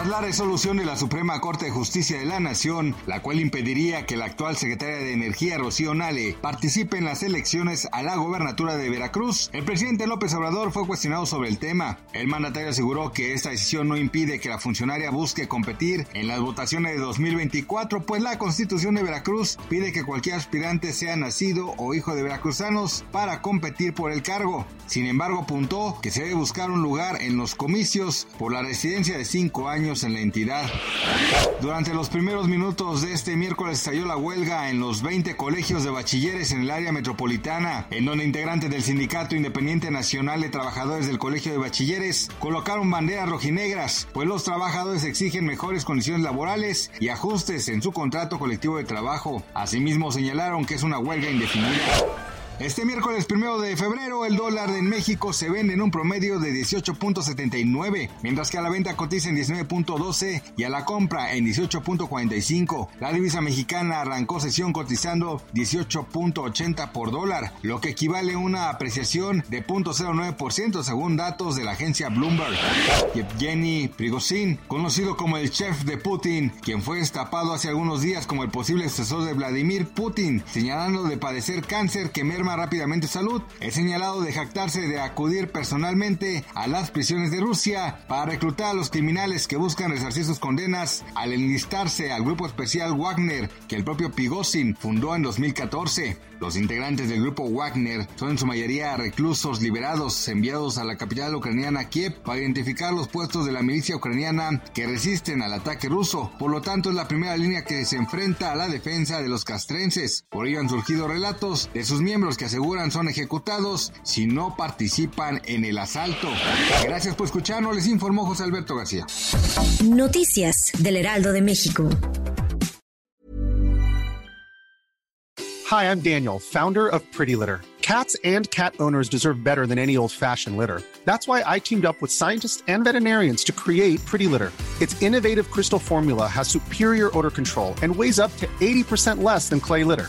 Tras la resolución de la Suprema Corte de Justicia de la Nación, la cual impediría que la actual secretaria de Energía, Rocío Nale, participe en las elecciones a la gobernatura de Veracruz, el presidente López Obrador fue cuestionado sobre el tema. El mandatario aseguró que esta decisión no impide que la funcionaria busque competir en las votaciones de 2024, pues la Constitución de Veracruz pide que cualquier aspirante sea nacido o hijo de veracruzanos para competir por el cargo. Sin embargo, apuntó que se debe buscar un lugar en los comicios por la residencia de cinco años en la entidad. Durante los primeros minutos de este miércoles estalló la huelga en los 20 colegios de bachilleres en el área metropolitana, en donde integrantes del Sindicato Independiente Nacional de Trabajadores del Colegio de Bachilleres colocaron banderas rojinegras, pues los trabajadores exigen mejores condiciones laborales y ajustes en su contrato colectivo de trabajo. Asimismo señalaron que es una huelga indefinida. Este miércoles primero de febrero el dólar en México se vende en un promedio de 18.79, mientras que a la venta cotiza en 19.12 y a la compra en 18.45. La divisa mexicana arrancó sesión cotizando 18.80 por dólar, lo que equivale a una apreciación de 0.09% según datos de la agencia Bloomberg. Yevgeny Prigozhin, conocido como el chef de Putin, quien fue destapado hace algunos días como el posible sucesor de Vladimir Putin, señalando de padecer cáncer que merma rápidamente salud, es señalado de jactarse de acudir personalmente a las prisiones de Rusia para reclutar a los criminales que buscan resarcir sus condenas al enlistarse al grupo especial Wagner que el propio Pigosin fundó en 2014. Los integrantes del grupo Wagner son en su mayoría reclusos liberados enviados a la capital ucraniana Kiev para identificar los puestos de la milicia ucraniana que resisten al ataque ruso. Por lo tanto, es la primera línea que se enfrenta a la defensa de los castrenses. Por ello han surgido relatos de sus miembros que aseguran son ejecutados si no participan en el asalto. Gracias por escucharnos, les informó José Alberto García. Noticias del Heraldo de México. Hi, I'm Daniel, founder of Pretty Litter. Cats and cat owners deserve better than any old-fashioned litter. That's why I teamed up with scientists and veterinarians to create Pretty Litter. Its innovative crystal formula has superior odor control and weighs up to 80% less than clay litter.